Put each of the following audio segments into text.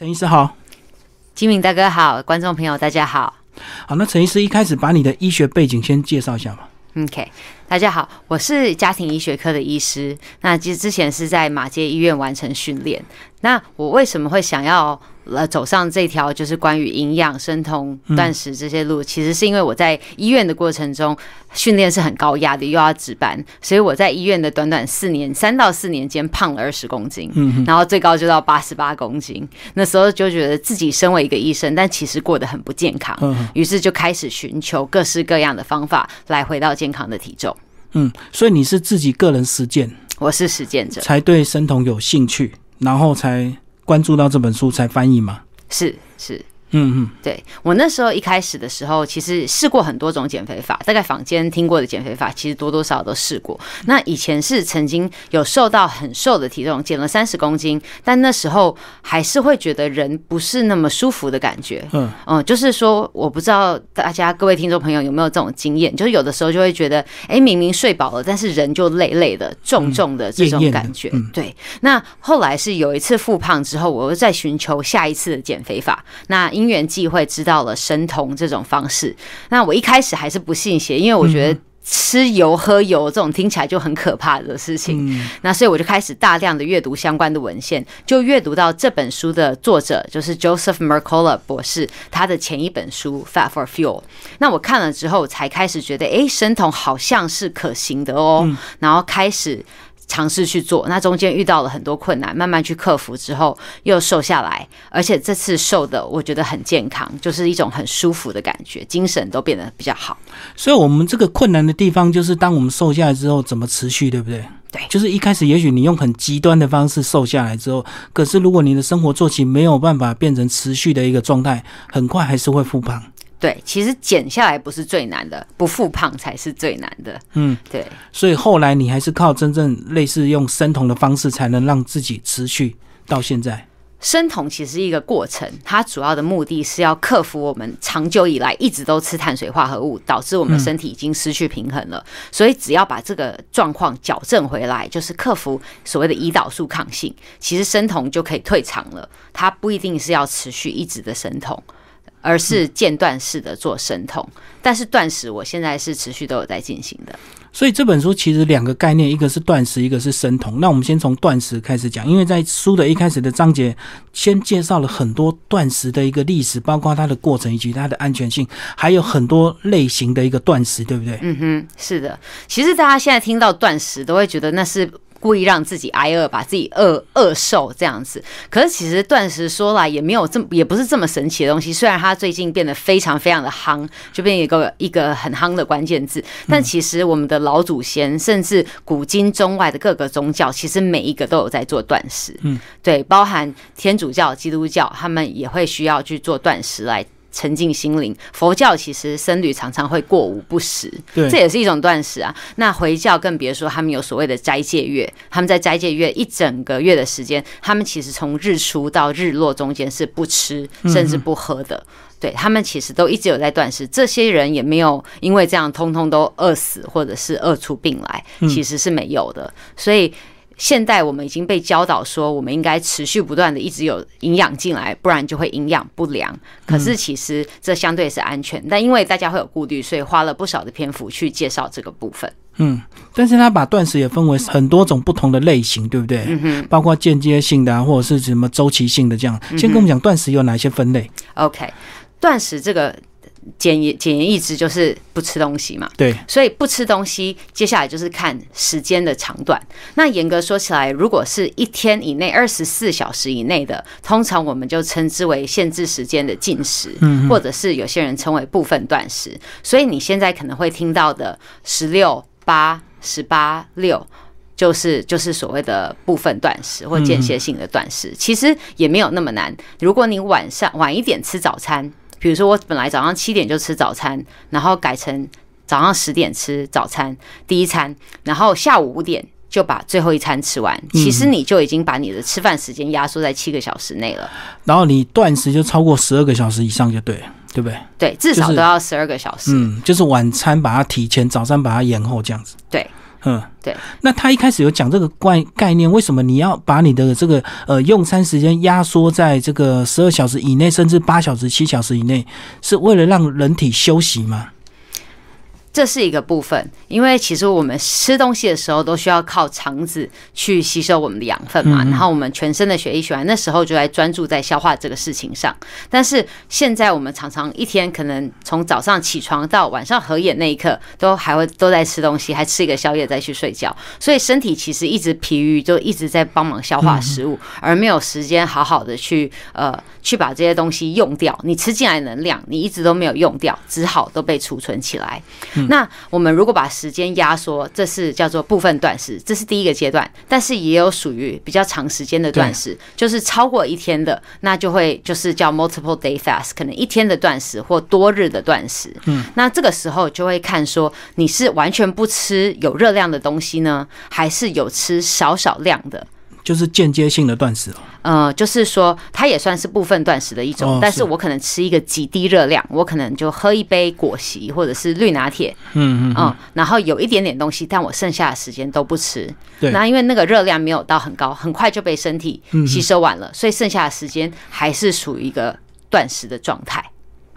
陈医师好，金敏大哥好，观众朋友大家好。好，那陈医师一开始把你的医学背景先介绍一下吧。OK，大家好，我是家庭医学科的医师。那其实之前是在马街医院完成训练。那我为什么会想要呃走上这条就是关于营养、生酮、断食这些路？其实是因为我在医院的过程中训练是很高压的，又要值班，所以我在医院的短短四年，三到四年间胖了二十公斤，然后最高就到八十八公斤。那时候就觉得自己身为一个医生，但其实过得很不健康，嗯于是就开始寻求各式各样的方法来回到健康的体重。嗯，所以你是自己个人实践，我是实践者，才对生酮有兴趣，然后才关注到这本书，才翻译吗。是是。嗯嗯，对我那时候一开始的时候，其实试过很多种减肥法，大概坊间听过的减肥法，其实多多少少都试过。那以前是曾经有瘦到很瘦的体重，减了三十公斤，但那时候还是会觉得人不是那么舒服的感觉。嗯嗯，就是说，我不知道大家各位听众朋友有没有这种经验，就是有的时候就会觉得，哎，明明睡饱了，但是人就累累的、重重的这种感觉。嗯对，那后来是有一次复胖之后，我又在寻求下一次的减肥法。那因缘际会知道了生酮这种方式。那我一开始还是不信邪，因为我觉得。吃油喝油这种听起来就很可怕的事情，那所以我就开始大量的阅读相关的文献，就阅读到这本书的作者就是 Joseph Mercola 博士，他的前一本书《Fat for Fuel》。那我看了之后，才开始觉得，诶，生酮好像是可行的哦，然后开始。尝试去做，那中间遇到了很多困难，慢慢去克服之后又瘦下来，而且这次瘦的我觉得很健康，就是一种很舒服的感觉，精神都变得比较好。所以我们这个困难的地方，就是当我们瘦下来之后，怎么持续，对不对？对就是一开始也许你用很极端的方式瘦下来之后，可是如果你的生活作息没有办法变成持续的一个状态，很快还是会复胖。对，其实减下来不是最难的，不复胖才是最难的。嗯，对。所以后来你还是靠真正类似用生酮的方式，才能让自己持续到现在。生酮其实是一个过程，它主要的目的是要克服我们长久以来一直都吃碳水化合物，导致我们身体已经失去平衡了。所以只要把这个状况矫正回来，就是克服所谓的胰岛素抗性，其实生酮就可以退场了。它不一定是要持续一直的生酮。而是间断式的做生酮，但是断食我现在是持续都有在进行的。所以这本书其实两个概念，一个是断食，一个是生酮。那我们先从断食开始讲，因为在书的一开始的章节，先介绍了很多断食的一个历史，包括它的过程以及它的安全性，还有很多类型的一个断食，对不对？嗯哼，是的。其实大家现在听到断食，都会觉得那是。故意让自己挨饿，把自己饿饿瘦这样子。可是其实断食说来也没有这么，也不是这么神奇的东西。虽然它最近变得非常非常的夯，就变一个一个很夯的关键字。但其实我们的老祖先，甚至古今中外的各个宗教，其实每一个都有在做断食。嗯，对，包含天主教、基督教，他们也会需要去做断食来。沉浸心灵，佛教其实僧侣常常会过午不食，这也是一种断食啊。那回教更别说，他们有所谓的斋戒月，他们在斋戒月一整个月的时间，他们其实从日出到日落中间是不吃甚至不喝的。对他们其实都一直有在断食，这些人也没有因为这样通通都饿死或者是饿出病来，其实是没有的。所以。现代我们已经被教导说，我们应该持续不断的一直有营养进来，不然就会营养不良。可是其实这相对是安全，但因为大家会有顾虑，所以花了不少的篇幅去介绍这个部分。嗯，但是他把断食也分为很多种不同的类型，对不对？嗯哼，包括间接性的啊，或者是什么周期性的这样。先跟我们讲断食有哪些分类？OK，断食这个简言简言一之就是不吃东西嘛。对，所以不吃东西，接下来就是看时间的长短。那严格说起来，如果是一天以内、二十四小时以内的，通常我们就称之为限制时间的禁食，或者是有些人称为部分断食。所以你现在可能会听到的十六八、十八六。就是就是所谓的部分断食或间歇性的断食，其实也没有那么难。如果你晚上晚一点吃早餐，比如说我本来早上七点就吃早餐，然后改成早上十点吃早餐第一餐，然后下午五点就把最后一餐吃完，其实你就已经把你的吃饭时间压缩在七个小时内了。然后你断食就超过十二个小时以上就对了，对不对？对，至少都要十二个小时。嗯，就是晚餐把它提前，早餐把它延后这样子。对嗯，对。那他一开始有讲这个概概念，为什么你要把你的这个呃用餐时间压缩在这个十二小时以内，甚至八小时、七小时以内，是为了让人体休息吗？这是一个部分，因为其实我们吃东西的时候都需要靠肠子去吸收我们的养分嘛，然后我们全身的血液循环那时候就在专注在消化这个事情上。但是现在我们常常一天可能从早上起床到晚上合眼那一刻，都还会都在吃东西，还吃一个宵夜再去睡觉，所以身体其实一直疲于，就一直在帮忙消化食物，而没有时间好好的去呃去把这些东西用掉。你吃进来能量，你一直都没有用掉，只好都被储存起来。那我们如果把时间压缩，这是叫做部分断食，这是第一个阶段。但是也有属于比较长时间的断食，就是超过一天的，那就会就是叫 multiple day fast，可能一天的断食或多日的断食。嗯，那这个时候就会看说你是完全不吃有热量的东西呢，还是有吃少少量的。就是间接性的断食哦，呃，就是说它也算是部分断食的一种，但是我可能吃一个极低热量，我可能就喝一杯果昔或者是绿拿铁，嗯嗯，然后有一点点东西，但我剩下的时间都不吃，对，那因为那个热量没有到很高，很快就被身体吸收完了，所以剩下的时间还是属于一个断食的状态，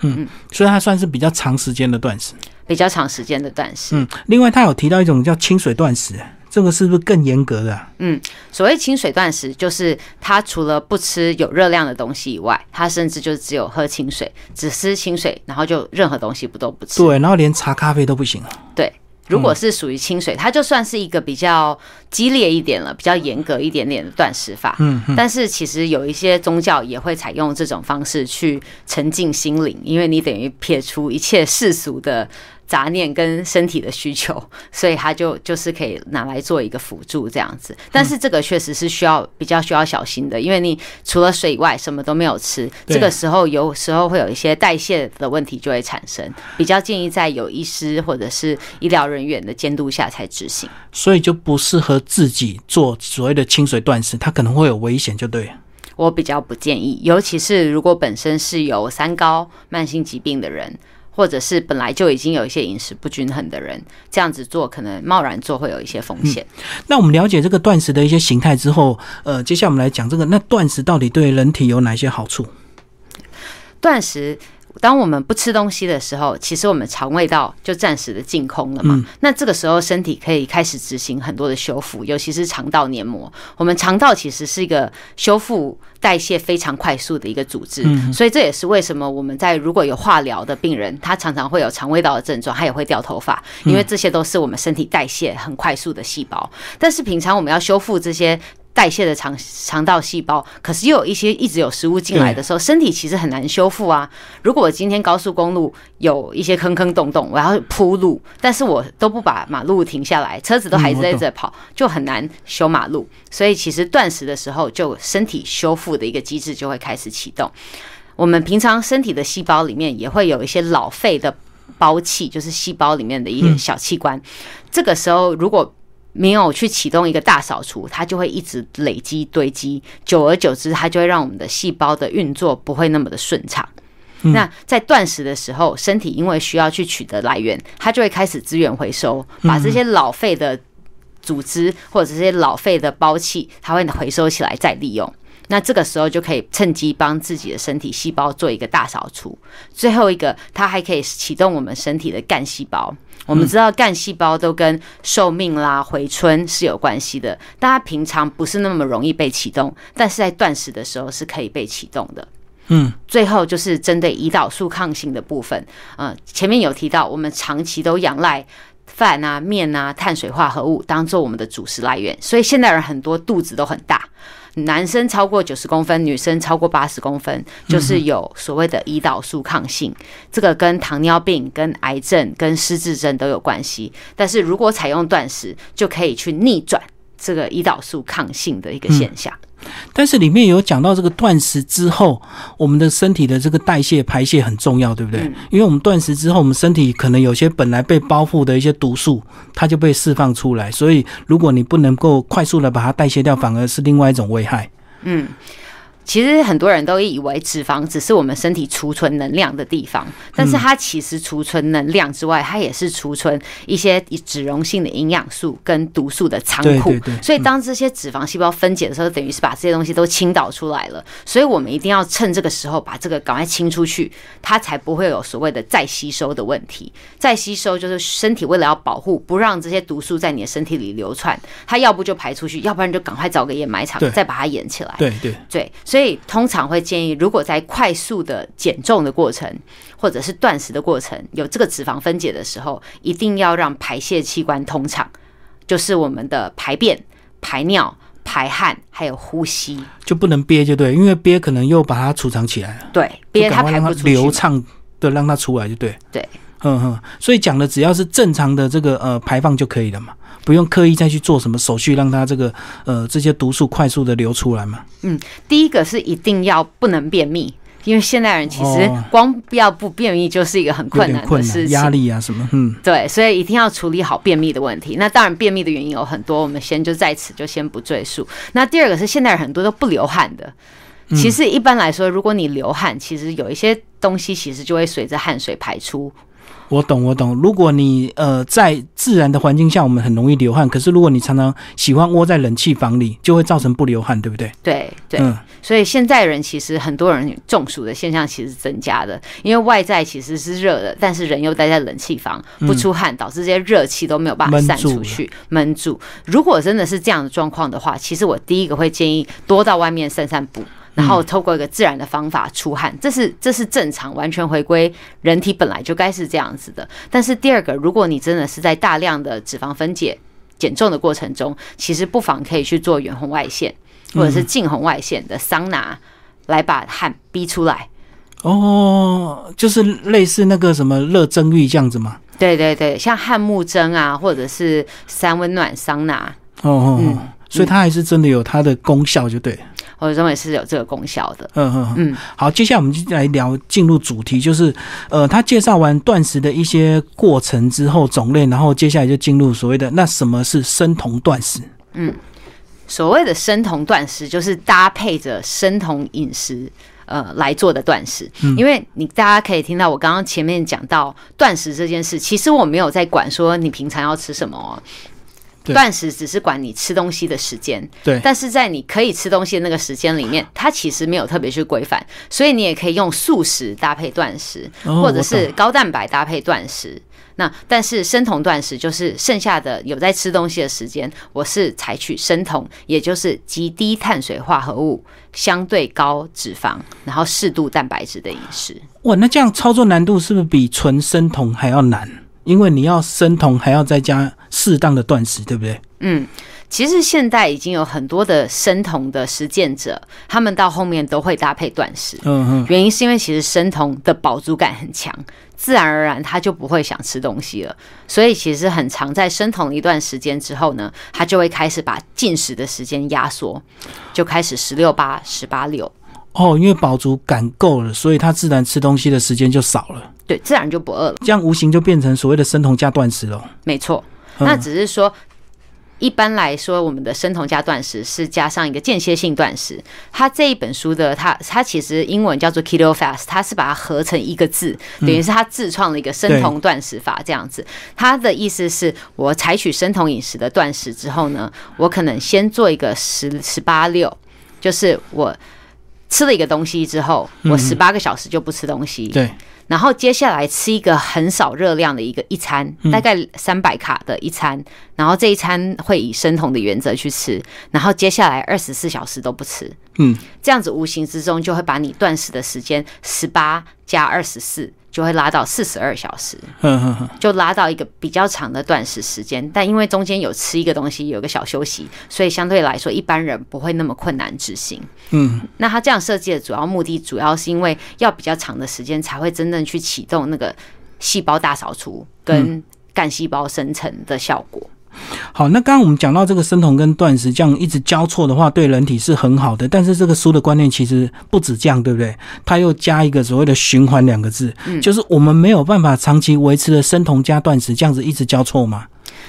嗯嗯，所以它算是比较长时间的断食，比较长时间的断食，嗯，另外他有提到一种叫清水断食。这个是不是更严格的？嗯，所谓清水断食，就是他除了不吃有热量的东西以外，他甚至就只有喝清水，只吃清水，然后就任何东西不都不吃。对，然后连茶咖啡都不行啊。对，如果是属于清水，它就算是一个比较激烈一点了，比较严格一点点的断食法。嗯，但是其实有一些宗教也会采用这种方式去沉浸心灵，因为你等于撇除一切世俗的。杂念跟身体的需求，所以他就就是可以拿来做一个辅助这样子。但是这个确实是需要比较需要小心的，因为你除了水以外什么都没有吃，这个时候有时候会有一些代谢的问题就会产生。比较建议在有医师或者是医疗人员的监督下才执行。所以就不适合自己做所谓的清水断食，它可能会有危险，就对。我比较不建议，尤其是如果本身是有三高慢性疾病的人。或者是本来就已经有一些饮食不均衡的人，这样子做可能贸然做会有一些风险。那我们了解这个断食的一些形态之后，呃，接下来我们来讲这个，那断食到底对人体有哪些好处？断食。当我们不吃东西的时候，其实我们肠胃道就暂时的净空了嘛。那这个时候，身体可以开始执行很多的修复，尤其是肠道黏膜。我们肠道其实是一个修复代谢非常快速的一个组织，所以这也是为什么我们在如果有化疗的病人，他常常会有肠胃道的症状，他也会掉头发，因为这些都是我们身体代谢很快速的细胞。但是平常我们要修复这些。代谢的肠肠道细胞，可是又有一些一直有食物进来的时候，身体其实很难修复啊。如果我今天高速公路有一些坑坑洞洞，我要铺路，但是我都不把马路停下来，车子都还在这跑，就很难修马路。所以其实断食的时候，就身体修复的一个机制就会开始启动。我们平常身体的细胞里面也会有一些老废的包器，就是细胞里面的一些小器官。这个时候如果没有去启动一个大扫除，它就会一直累积堆积，久而久之，它就会让我们的细胞的运作不会那么的顺畅。那在断食的时候，身体因为需要去取得来源，它就会开始资源回收，把这些老废的组织或者这些老废的包器，它会回收起来再利用。那这个时候就可以趁机帮自己的身体细胞做一个大扫除。最后一个，它还可以启动我们身体的干细胞。我们知道干细胞都跟寿命啦、回春是有关系的，大家平常不是那么容易被启动，但是在断食的时候是可以被启动的。嗯，最后就是针对胰岛素抗性的部分，嗯，前面有提到，我们长期都仰赖饭啊、面啊、碳水化合物当做我们的主食来源，所以现代人很多肚子都很大。男生超过九十公分，女生超过八十公分，就是有所谓的胰岛素抗性。这个跟糖尿病、跟癌症、跟失智症都有关系。但是如果采用断食，就可以去逆转这个胰岛素抗性的一个现象。但是里面有讲到这个断食之后，我们的身体的这个代谢排泄很重要，对不对？因为我们断食之后，我们身体可能有些本来被包覆的一些毒素，它就被释放出来。所以如果你不能够快速的把它代谢掉，反而是另外一种危害。嗯。其实很多人都以为脂肪只是我们身体储存能量的地方，但是它其实储存能量之外，它也是储存一些脂溶性的营养素跟毒素的仓库。所以当这些脂肪细胞分解的时候，等于是把这些东西都倾倒出来了。所以我们一定要趁这个时候把这个赶快清出去，它才不会有所谓的再吸收的问题。再吸收就是身体为了要保护，不让这些毒素在你的身体里流窜，它要不就排出去，要不然就赶快找个掩埋场再把它掩起来。对对，对，所以通常会建议，如果在快速的减重的过程，或者是断食的过程，有这个脂肪分解的时候，一定要让排泄器官通畅，就是我们的排便、排尿、排汗，还有呼吸。就不能憋就对，因为憋可能又把它储藏起来了，对，憋它排不出去。流畅的让它出来就对。对，嗯哼，所以讲的只要是正常的这个呃排放就可以了嘛，不用刻意再去做什么手续让它这个呃这些毒素快速的流出来嘛。嗯第一个是一定要不能便秘。因为现代人其实哦光要不便秘就是一个很困难的事情，压力啊什么，嗯，对，所以一定要处理好便秘的问题。那当然，便秘的原因有很多，我们先就在此就先不赘述。那第二个是现代人很多都不流汗的。嗯其实一般来说，如果你流汗，其实有一些东西其实就会随着汗水排出。我懂我懂。如果你呃在自然的环境下，我们很容易流汗，可是如果你常常喜欢窝在冷气房里，就会造成不流汗，对不对？对对，嗯，所以现在人其实很多人中暑的现象其实是增加的，因为外在其实是热的，但是人又待在冷气房不出汗，导致这些热气都没有办法散出去，闷住。如果真的是这样的状况的话，其实我第一个会建议多到外面散散步。然后透过一个自然的方法出汗，这是这是正常，完全回归人体本来就该是这样子的。但是第二个，如果你真的是在大量的脂肪分解减重的过程中，其实不妨可以去做远红外线或者是近红外线的桑拿，来把汗逼出来。哦，就是类似那个什么热蒸浴这样子吗。对对对，像汗木蒸啊，或者是三温暖桑拿，哦哦哦，嗯所以它还是真的有它的功效，就对。我认为是有这个功效的。嗯嗯嗯，好，接下来我们就来聊进入主题，就是呃，他介绍完断食的一些过程之后种类，然后接下来就进入所谓的那什么是生酮断食？嗯所谓的生酮断食，就是搭配着生酮饮食。呃，来做的断食，因为你大家可以听到我刚刚前面讲到断食这件事，其实我没有在管说你平常要吃什么断食只是管你吃东西的时间，对，但是在你可以吃东西的那个时间里面，它其实没有特别去规范，所以你也可以用素食搭配断食，哦或者是高蛋白搭配断食。那但是生酮断食就是剩下的有在吃东西的时间，我是采取生酮，也就是极低碳水化合物、相对高脂肪，然后适度蛋白质的饮食。哇，那这样操作难度是不是比纯生酮还要难？因为你要生酮，还要再加适当的断食，对不对？嗯，其实现在已经有很多的生酮的实践者，他们到后面都会搭配断食。嗯嗯，原因是因为其实生酮的饱足感很强，自然而然他就不会想吃东西了。所以其实很长，在生酮一段时间之后呢，他就会开始把进食的时间压缩，就开始十六八、十八六，哦，因为饱足感够了，所以他自然吃东西的时间就少了，对，自然就不饿了。这样无形就变成所谓的生酮加断食了。没错，嗯那只是说。一般来说，我们的生酮加断食是加上一个间歇性断食。它这一本书的它它其实英文叫做 Keto Fast，它是把它合成一个字，等于是它自创了一个生酮断食法这样子。它的意思是我采取生酮饮食的断食之后呢，我可能先做一个十十八六，就是我吃了一个东西之后，我十八个小时就不吃东西。对，然后接下来吃一个很少热量的一个一餐，大概三百卡的一餐，然后这一餐会以生酮的原则去吃，然后接下来二十四小时都不吃，嗯，这样子无形之中就会把你断食的时间十八加二十四。就会拉到四十二小时，就拉到一个比较长的断食时间。但因为中间有吃一个东西，有个小休息，所以相对来说一般人不会那么困难执行。嗯，那他这样设计的主要目的，主要是因为要比较长的时间才会真正去启动那个细胞大扫除跟干细胞生成的效果。好，那刚刚我们讲到这个生酮跟断食这样一直交错的话，对人体是很好的。但是这个书的观念其实不止这样，对不对？它又加一个所谓的循环两个字，就是我们没有办法长期维持的生酮加断食这样子一直交错嘛。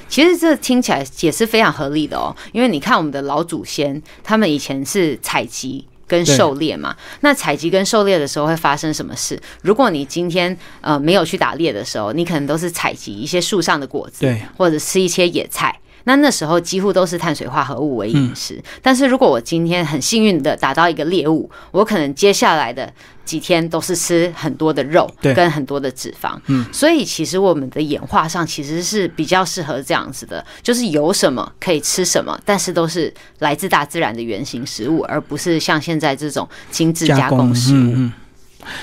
其实这听起来也是非常合理的哦，因为你看我们的老祖先，他们以前是采集。跟狩猎嘛。那采集跟狩猎的时候会发生什么事？如果你今天呃没有去打猎的时候，你可能都是采集一些树上的果子，对，或者吃一些野菜。那那时候几乎都是碳水化合物为饮食，但是如果我今天很幸运的打到一个猎物，我可能接下来的几天都是吃很多的肉，跟很多的脂肪。嗯，所以其实我们的演化上其实是比较适合这样子的，就是有什么可以吃什么，但是都是来自大自然的原型食物，而不是像现在这种精致加工食物。嗯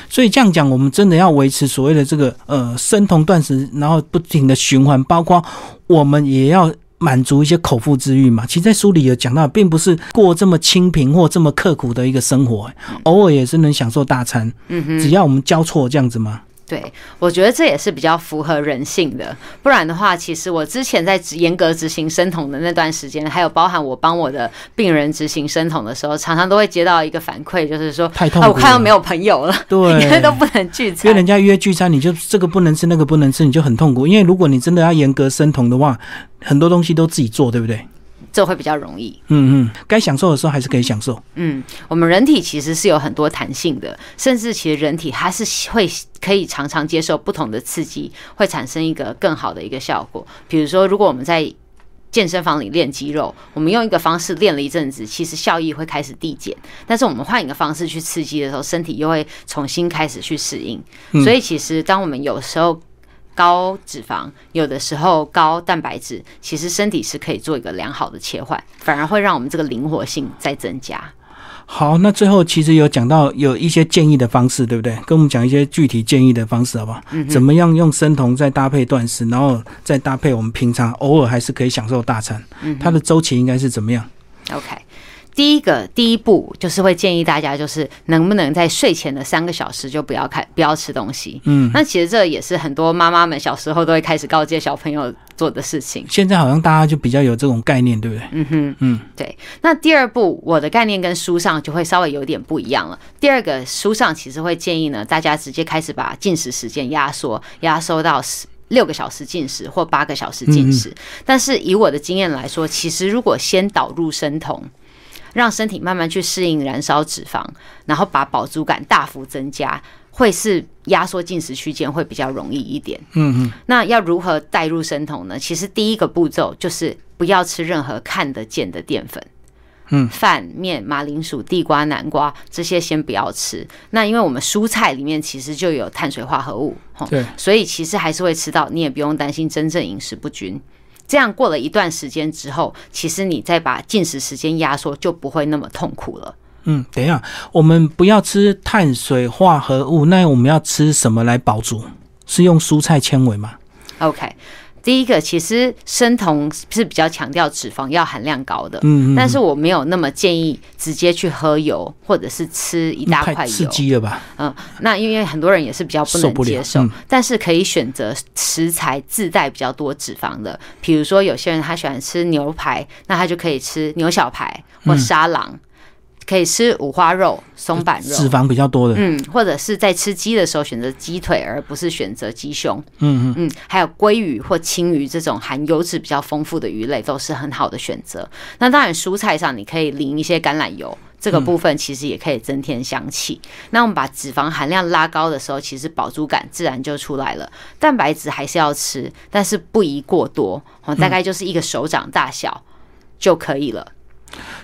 所以这样讲，我们真的要维持所谓的这个呃生酮断食，然后不停的循环，包括我们也要。满足一些口腹之欲嘛，其实，在书里有讲到，并不是过这么清贫或这么刻苦的一个生活，偶尔也是能享受大餐。嗯哼，只要我们交错这样子吗？对，我觉得这也是比较符合人性的。不然的话，其实我之前在严格执行生酮的那段时间，还有包含我帮我的病人执行生酮的时候，常常都会接到一个反馈，就是说，太痛苦，我快要没有朋友了，对，因为都不能聚餐，约人家约聚餐，你就这个不能吃，那个不能吃，你就很痛苦。因为如果你真的要严格生酮的话，很多东西都自己做，对不对？这会比较容易。嗯嗯，该享受的时候还是可以享受。嗯，我们人体其实是有很多弹性的，甚至其实人体它是会可以常常接受不同的刺激，会产生一个更好的一个效果。比如说，如果我们在健身房里练肌肉，我们用一个方式练了一阵子，其实效益会开始递减。但是我们换一个方式去刺激的时候，身体又会重新开始去适应。所以，其实当我们有时候。高脂肪有的时候高蛋白质，其实身体是可以做一个良好的切换，反而会让我们这个灵活性再增加。好，那最后其实有讲到有一些建议的方式，对不对？跟我们讲一些具体建议的方式，好不好？嗯。怎么样用生酮再搭配断食，然后再搭配我们平常偶尔还是可以享受大餐？嗯。它的周期应该是怎么样？OK。第一个第一步就是会建议大家，就是能不能在睡前的三个小时就不要看，不要吃东西。嗯，那其实这也是很多妈妈们小时候都会开始告诫小朋友做的事情。现在好像大家就比较有这种概念，对不对？嗯哼，嗯，对。那第二步，我的概念跟书上就会稍微有点不一样了。第二个书上其实会建议呢，大家直接开始把进食时间压缩，压缩到十六个小时进食或八个小时进食。但是以我的经验来说，其实如果先导入生酮。让身体慢慢去适应燃烧脂肪，然后把饱足感大幅增加，会是压缩进食区间会比较容易一点。嗯嗯。那要如何带入生酮呢？其实第一个步骤就是不要吃任何看得见的淀粉。嗯，饭、面、马铃薯、地瓜、南瓜这些先不要吃。那因为我们蔬菜里面其实就有碳水化合物，对，所以其实还是会吃到，你也不用担心真正饮食不均。这样过了一段时间之后，其实你再把进食时间压缩，就不会那么痛苦了。嗯，等一下，我们不要吃碳水化合物，那我们要吃什么来饱足？是用蔬菜纤维吗？OK。第一个，其实生酮是比较强调脂肪要含量高的，嗯，但是我没有那么建议直接去喝油或者是吃一大块油，刺激了吧？嗯，那因为很多人也是比较不能接受，但是可以选择食材自带比较多脂肪的，比如说有些人他喜欢吃牛排，那他就可以吃牛小排或沙狼。可以吃五花肉、松板肉，脂肪比较多的。嗯，或者是在吃鸡的时候选择鸡腿，而不是选择鸡胸。嗯嗯嗯，还有鲑鱼或青鱼这种含油脂比较丰富的鱼类都是很好的选择。那当然，蔬菜上你可以淋一些橄榄油，这个部分其实也可以增添香气。那我们把脂肪含量拉高的时候，其实饱足感自然就出来了。蛋白质还是要吃，但是不宜过多，哦，大概就是一个手掌大小就可以了。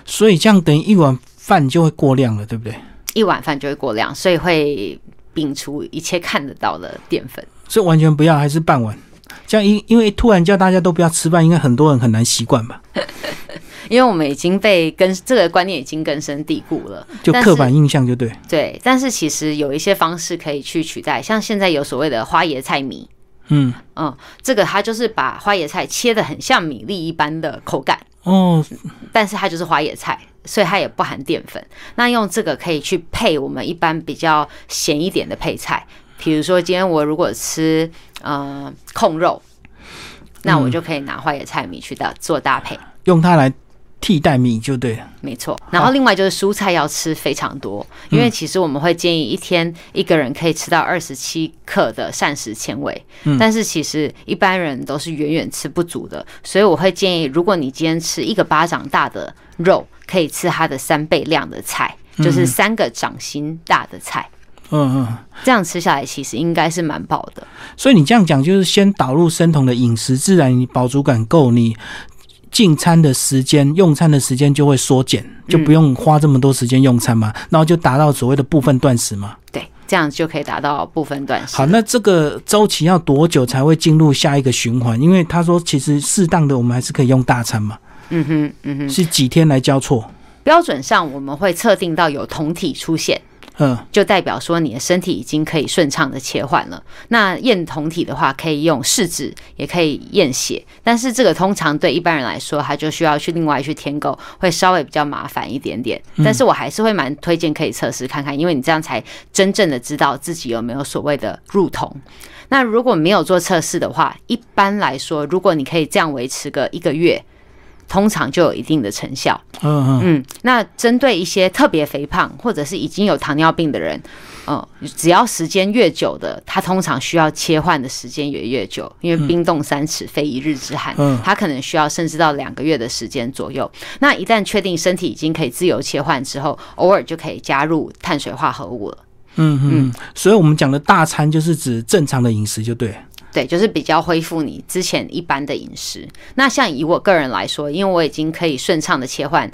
所以这样等于一碗。饭就会过量了，对不对？一碗饭就会过量，所以会摒除一切看得到的淀粉。所以完全不要，还是半碗。这样因因为突然叫大家都不要吃饭，应该很多人很难习惯吧？因为我们已经被根这个观念已经根深蒂固了，就刻板印象就对。对，但是其实有一些方式可以去取代，像现在有所谓的花椰菜米。嗯嗯，这个它就是把花椰菜切的很像米粒一般的口感哦，但是它就是花椰菜。所以它也不含淀粉，那用这个可以去配我们一般比较咸一点的配菜，比如说今天我如果吃呃控肉，那我就可以拿花椰菜米去搭做搭配，用它来。替代米就对了，没错。然后另外就是蔬菜要吃非常多，因为其实我们会建议一天一个人可以吃到二十七克的膳食纤维，但是其实一般人都是远远吃不足的，所以我会建议，如果你今天吃一个巴掌大的肉，可以吃它的三倍量的菜，就是三个掌心大的菜。嗯嗯，这样吃下来其实应该是蛮饱的。所以你这样讲，就是先导入生酮的饮食，自然你饱足感够，你进餐的时间、用餐的时间就会缩减，就不用花这么多时间用餐嘛，然后就达到所谓的部分断食嘛。对，这样就可以达到部分断食。好，那这个周期要多久才会进入下一个循环？因为他说，其实适当的我们还是可以用大餐嘛。嗯哼，嗯哼，是几天来交错？标准上我们会测定到有酮体出现。嗯，就代表说你的身体已经可以顺畅的切换了。那验酮体的话，可以用试纸，也可以验血，但是这个通常对一般人来说，他就需要去另外去添购，会稍微比较麻烦一点点。但是我还是会蛮推荐可以测试看看，因为你这样才真正的知道自己有没有所谓的入酮。那如果没有做测试的话，一般来说，如果你可以这样维持个一个月。通常就有一定的成效。嗯嗯，那针对一些特别肥胖或者是已经有糖尿病的人，嗯，只要时间越久的，他通常需要切换的时间也越久，因为冰冻三尺非一日之寒，嗯，他可能需要甚至到两个月的时间左右。那一旦确定身体已经可以自由切换之后，偶尔就可以加入碳水化合物了。嗯嗯，所以我们讲的大餐就是指正常的饮食，就对。对，就是比较恢复你之前一般的饮食。那像以我个人来说，因为我已经可以顺畅的切换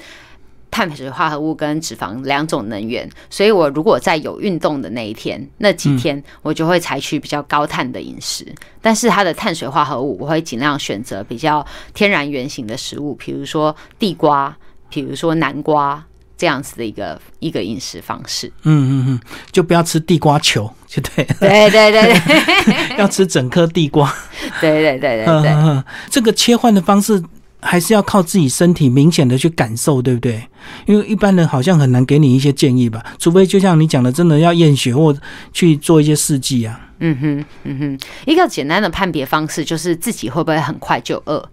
碳水化合物跟脂肪两种能源，所以我如果在有运动的那一天、那几天，我就会采取比较高碳的饮食。但是它的碳水化合物，我会尽量选择比较天然原型的食物，比如说地瓜，比如说南瓜。这样子的一个一个饮食方式，嗯嗯嗯，就不要吃地瓜球，就对，对对对对，要吃整颗地瓜，对对对对对，这个切换的方式还是要靠自己身体明显的去感受，对不对？因为一般人好像很难给你一些建议吧，除非就像你讲的，真的要验血或去做一些试剂啊。嗯哼嗯哼，一个简单的判别方式就是自己会不会很快就饿。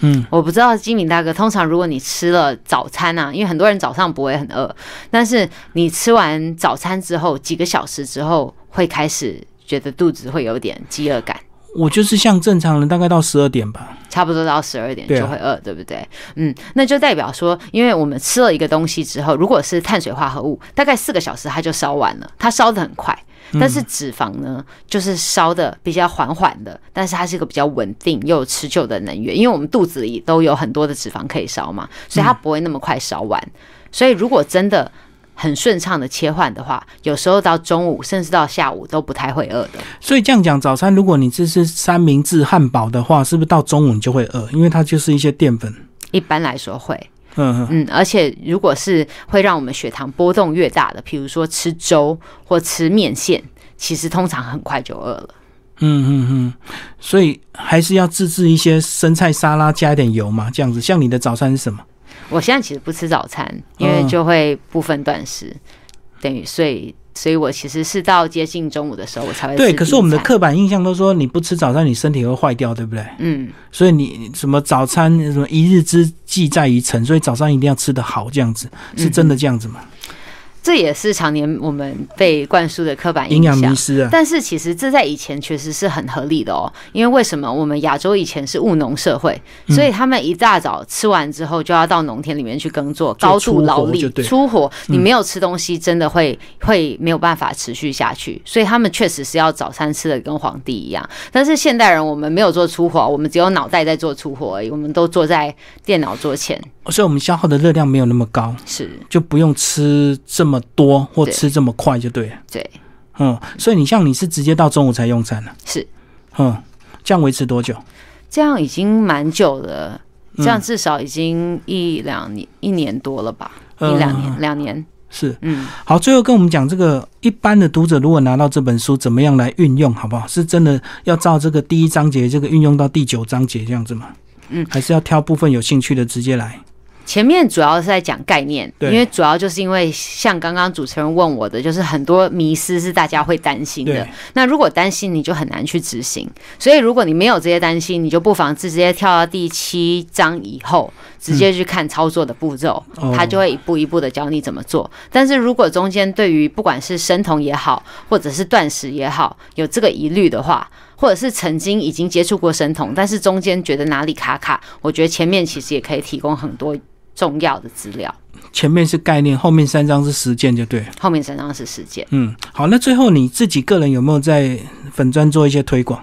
嗯，我不知道金敏大哥，通常如果你吃了早餐啊，因为很多人早上不会很饿，但是你吃完早餐之后，几个小时之后会开始觉得肚子会有点饥饿感。我就是像正常人，大概到十二点吧，差不多到十二点就会饿，对不对？嗯，那就代表说，因为我们吃了一个东西之后，如果是碳水化合物，大概四个小时它就烧完了，它烧的很快。但是脂肪呢，就是烧的比较缓缓的，但是它是一个比较稳定又持久的能源，因为我们肚子里都有很多的脂肪可以烧嘛，所以它不会那么快烧完。所以如果真的很顺畅的切换的话，有时候到中午甚至到下午都不太会饿的。所以这样讲，早餐如果你这是三明治、汉堡的话，是不是到中午你就会饿？因为它就是一些淀粉。一般来说会。嗯嗯，而且如果是会让我们血糖波动越大的，比如说吃粥或吃面线，其实通常很快就饿了。嗯嗯嗯，所以还是要自制一些生菜沙拉，加一点油嘛，这样子。像你的早餐是什么？我现在其实不吃早餐，因为就会部分断食，等于所以。所以我其实是到接近中午的时候，我才会对。可是我们的刻板印象都说你不吃早餐，你身体会坏掉，对不对？嗯。所以你什么早餐什么一日之计在于晨，所以早上一定要吃得好，这样子是真的这样子吗？这也是常年我们被灌输的刻板营养迷失啊！但是其实这在以前确实是很合理的哦。因为为什么我们亚洲以前是务农社会，所以他们一大早吃完之后就要到农田里面去耕作，高度劳力出活，你没有吃东西，真的会会没有办法持续下去。所以他们确实是要早餐吃的跟皇帝一样。但是现代人我们没有做出活，我们只有脑袋在做出活而已，我们都坐在电脑桌前，所以我们消耗的热量没有那么高，是就不用吃这么。多或吃这么快就对。了，对，嗯，所以你像你是直接到中午才用餐了，是，嗯，这样维持多久？这样已经蛮久了，这样至少已经一两年、一年多了吧，一两年、两年。是，嗯，好，最后跟我们讲这个一般的读者如果拿到这本书，怎么样来运用，好不好？是真的要照这个第一章节这个运用到第九章节这样子吗？嗯，还是要挑部分有兴趣的直接来？前面主要是在讲概念，因为主要就是因为像刚刚主持人问我的，就是很多迷思是大家会担心的。那如果担心，你就很难去执行。所以如果你没有这些担心，你就不妨直接跳到第七章以后，直接去看操作的步骤，他就会一步一步的教你怎么做。但是如果中间对于不管是生酮也好，或者是断食也好，有这个疑虑的话，或者是曾经已经接触过生酮，但是中间觉得哪里卡卡，我觉得前面其实也可以提供很多。重要的资料。前面是概念，后面三章是实践，就对。后面三章是实践。嗯，好，那最后你自己个人有没有在粉砖做一些推广？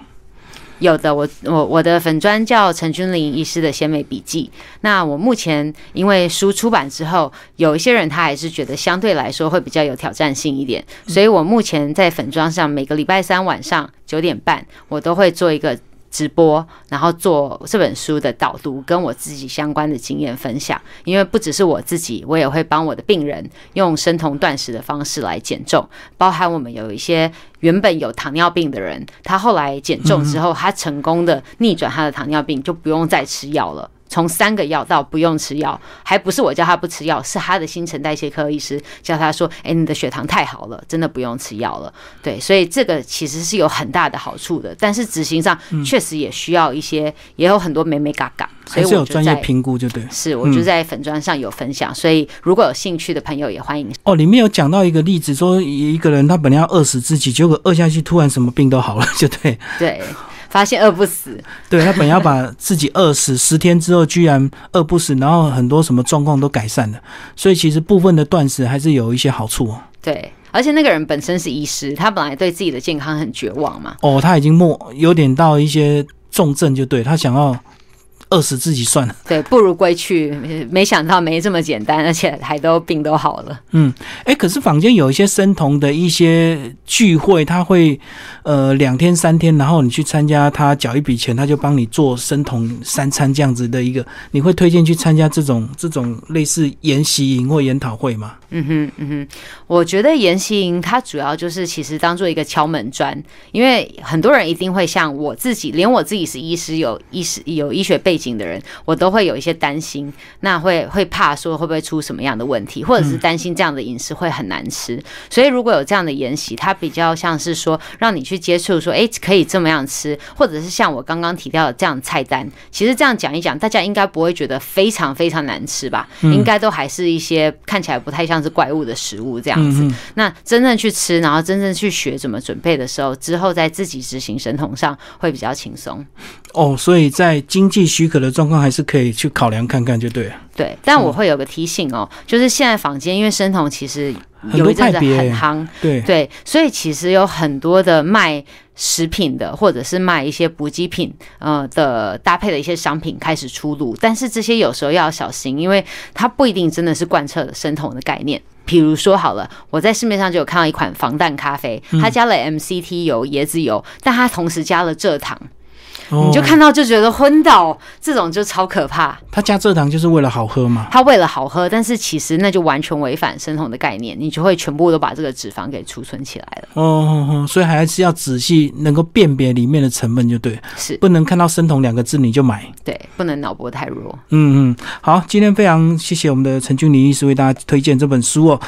有的，我我我的粉砖叫陈君林医师的鲜美笔记。那我目前因为书出版之后，有一些人他还是觉得相对来说会比较有挑战性一点，所以我目前在粉砖上每个礼拜三晚上九点半，我都会做一个。直播，然后做这本书的导读，跟我自己相关的经验分享。因为不只是我自己，我也会帮我的病人用生酮断食的方式来减重，包含我们有一些原本有糖尿病的人，他后来减重之后，他成功的逆转他的糖尿病，就不用再吃药了。从三个药到不用吃药，还不是我叫他不吃药，是他的新陈代谢科医师叫他说：“哎，你的血糖太好了，真的不用吃药了。”对，所以这个其实是有很大的好处的，但是执行上确实也需要一些，也有很多美美嘎嘎，所以有专业评估就对。是，我就在粉砖上有分享，所以如果有兴趣的朋友也欢迎。哦，里面有讲到一个例子，说一个人他本来要饿死自己，结果饿下去，突然什么病都好了，就对。对。发现饿不死，对他本要把自己饿死，十天之后居然饿不死，然后很多什么状况都改善了，所以其实部分的断食还是有一些好处哦。对，而且那个人本身是医师，他本来对自己的健康很绝望嘛。哦，他已经末有点到一些重症，就对他想要。饿死自己算了，对，不如归去。没想到没这么简单，而且还都病都好了。嗯，哎，可是坊间有一些生酮的一些聚会，他会呃两天三天，然后你去参加，他缴一笔钱，他就帮你做生酮三餐这样子的一个，你会推荐去参加这种这种类似研习营或研讨会吗？嗯哼嗯哼，我觉得研习营它主要就是其实当做一个敲门砖，因为很多人一定会像我自己，连我自己是医师，有医师有医学背景的人，我都会有一些担心，那会会怕说会不会出什么样的问题，或者是担心这样的饮食会很难吃。所以如果有这样的研习，它比较像是说让你去接触，说哎可以这么样吃，或者是像我刚刚提到的这样菜单，其实这样讲一讲，大家应该不会觉得非常非常难吃吧？应该都还是一些看起来不太像。是怪物的食物这样子，那真正去吃，然后真正去学怎么准备的时候，之后在自己执行神童上会比较轻松。哦，所以在经济许可的状况，还是可以去考量看看，就对了。对，但我会有个提醒哦，就是现在坊间因为生酮其实有一阵子很夯，对对，所以其实有很多的卖食品的，或者是卖一些补给品呃的搭配的一些商品开始出炉，但是这些有时候要小心，因为它不一定真的是贯彻生酮的概念。比如说好了，我在市面上就有看到一款防弹咖啡，它加了 MCT 油、椰子油，但它同时加了蔗糖。你就看到就觉得昏倒，这种就超可怕。他加蔗糖就是为了好喝嘛？他为了好喝，但是其实那就完全违反生酮的概念，你就会全部都把这个脂肪给储存起来了。哦，所以还是要仔细能够辨别里面的成分就对，是不能看到生酮两个字你就买。对，不能脑波太弱。嗯嗯，好，今天非常谢谢我们的陈俊林医师为大家推荐这本书哦。